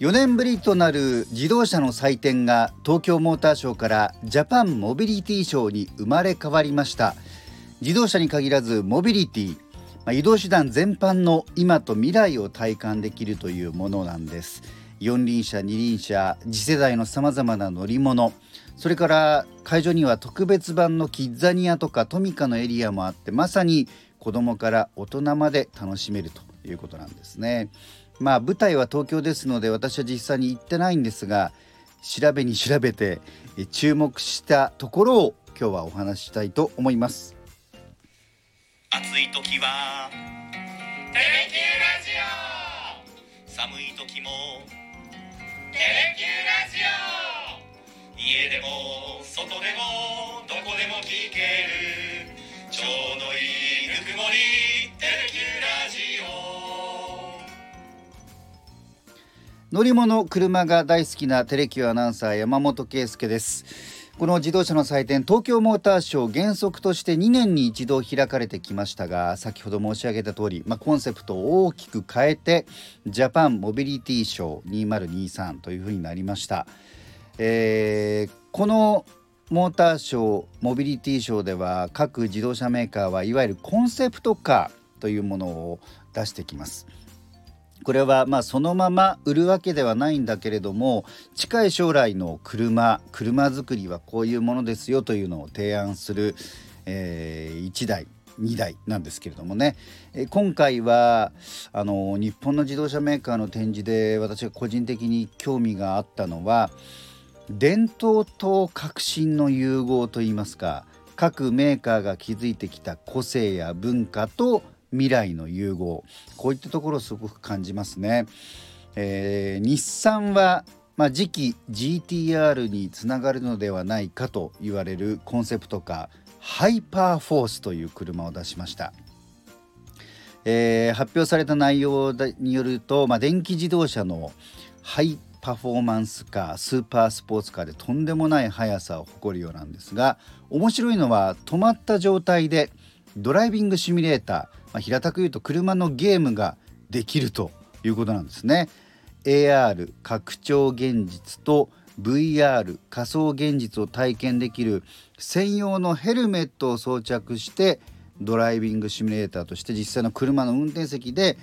4年ぶりとなる自動車の祭典が東京モーターショーからジャパンモビリティショーに生まれ変わりました。自動車に限らずモビリティ、移動手段全般の今と未来を体感できるというものなんです。四輪車二輪車次世代のさまざまな乗り物。それから会場には特別版のキッザニアとかトミカのエリアもあってまさに子供から大人まで楽しめるということなんですね。まあ舞台は東京ですので私は実際に行ってないんですが調べに調べて注目したところを今日はお話ししたいと思います。暑い時はテレキューラジオ。寒い時もテレキューラジオ。乗り物車が大好きなテレキュアナウンサー山本圭介です。この自動車の祭典東京モーターショー原則として2年に一度開かれてきましたが先ほど申し上げた通り、まあ、コンセプトを大きく変えてジャパンモビリティショー2023というふうになりました、えー、このモーターショーモビリティショーでは各自動車メーカーはいわゆるコンセプトカーというものを出してきます。これはまあそのまま売るわけではないんだけれども近い将来の車車作りはこういうものですよというのを提案する、えー、1台2台なんですけれどもね、え今回はあの日本の自動車メーカーの展示で私が個人的に興味があったのは伝統と革新の融合といいますか各メーカーが築いてきた個性や文化と未来の融合こういったところをすごく感じますね。えー、日産はまあ、次期 GTR につながるのではないかと言われるコンセプトカーハイパーフォースという車を出しました、えー、発表された内容によると、まあ、電気自動車のハイパフォーマンスカースーパースポーツカーでとんでもない速さを誇るようなんですが面白いのは止まった状態でドライビングシミュレーター、まあ、平たく言うと車のゲームができるということなんですね。AR 拡張現実と VR 仮想現実を体験できる専用のヘルメットを装着してドライビングシミュレーターとして実際の車の運転席で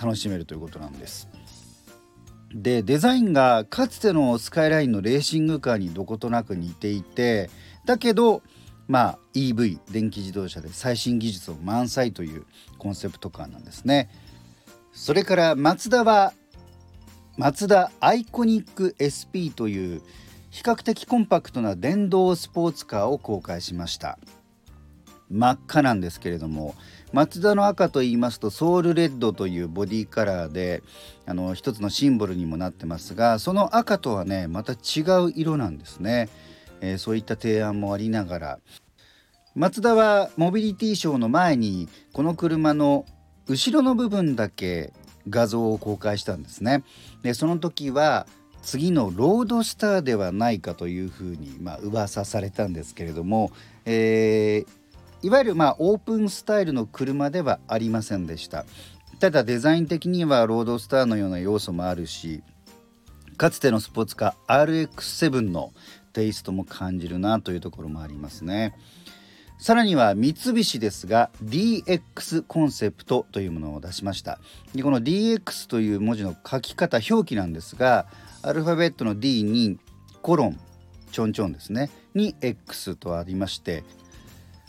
楽しめるということなんです。でデザインがかつてのスカイラインのレーシングカーにどことなく似ていてだけどまあ EV 電気自動車で最新技術を満載というコンセプトカーなんですね。それからマツダはマツダアイコニック SP という比較的コンパクトな電動スポーツカーを公開しました真っ赤なんですけれどもマツダの赤と言いますとソウルレッドというボディカラーであの一つのシンボルにもなってますがその赤とはねまた違う色なんですね、えー、そういった提案もありながらマツダはモビリティショーの前にこの車の後ろの部分だけ画像を公開したんですね。でその時は次のロードスターではないかというふうに、まあ噂されたんですけれども、えー、いわゆるまあオープンスタイルの車ではありませんでしたただデザイン的にはロードスターのような要素もあるしかつてのスポーツカー RX7 のテイストも感じるなというところもありますね。さらには三菱ですが DX コンセプトというものを出しましたでこの DX という文字の書き方表記なんですがアルファベットの D にコロンちょんちょんですねに X とありまして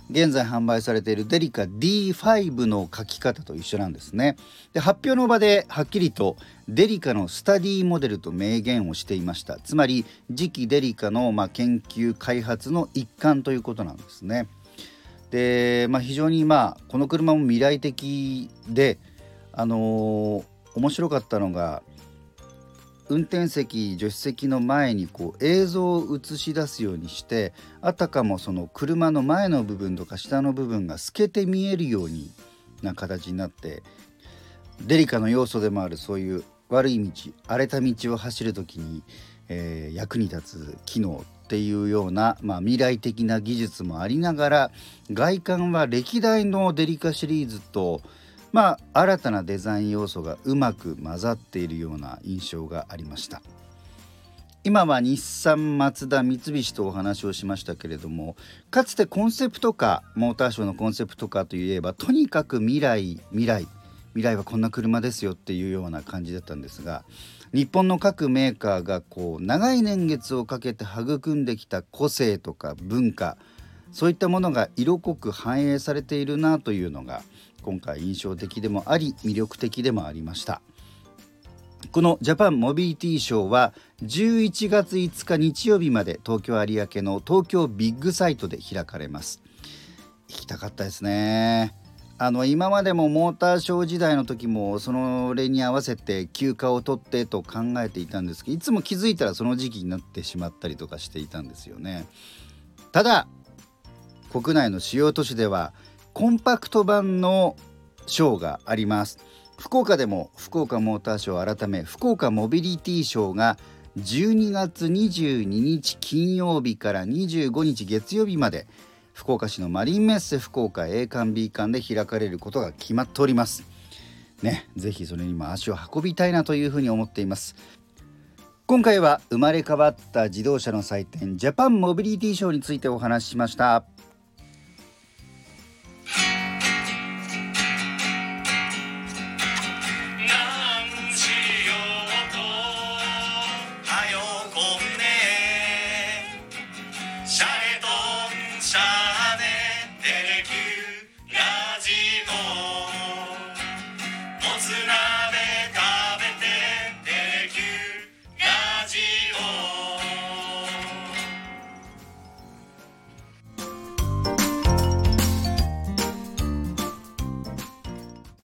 現在販売されているデリカ D5 の書き方と一緒なんですね。で発表の場ではっきりとデリカのスタディモデルと明言をしていました。つまり次期デリカのま研究開発の一環ということなんですね。で、まあ、非常にまあこの車も未来的であのー、面白かったのが運転席助手席の前にこう映像を映し出すようにしてあたかもその車の前の部分とか下の部分が透けて見えるようにな形になってデリカの要素でもあるそういう悪い道荒れた道を走る時に、えー、役に立つ機能っていうような、まあ、未来的な技術もありながら外観は歴代のデリカシリーズとまあ新たなデザイン要素がうまく混ざっているような印象がありました。今は日産マツダ三菱とお話をしましたけれどもかつてコンセプトカーモーターショーのコンセプトカーといえばとにかく未来未来未来はこんな車ですよっていうような感じだったんですが日本の各メーカーがこう長い年月をかけて育んできた個性とか文化そういったものが色濃く反映されているなというのが今回印象的でもあり魅力的でもありました。このジャパンモビリティショーは11月5日日曜日まで東京有明の東京ビッグサイトで開かれます。行きたかったですね。あの今までもモーターショー時代の時もその例に合わせて休暇を取ってと考えていたんですけどいつも気づいたらその時期になってしまったりとかしていたんですよね。ただ国内の主要都市ではコンパクト版のショーがあります。福岡でも福岡モーターショー改め福岡モビリティショーが12月22日金曜日から25日月曜日まで福岡市のマリンメッセ福岡 A 館 B 館で開かれることが決まっております。ね、ぜひそれにも足を運びたいなというふうに思っています。今回は生まれ変わった自動車の祭典ジャパンモビリティショーについてお話ししました。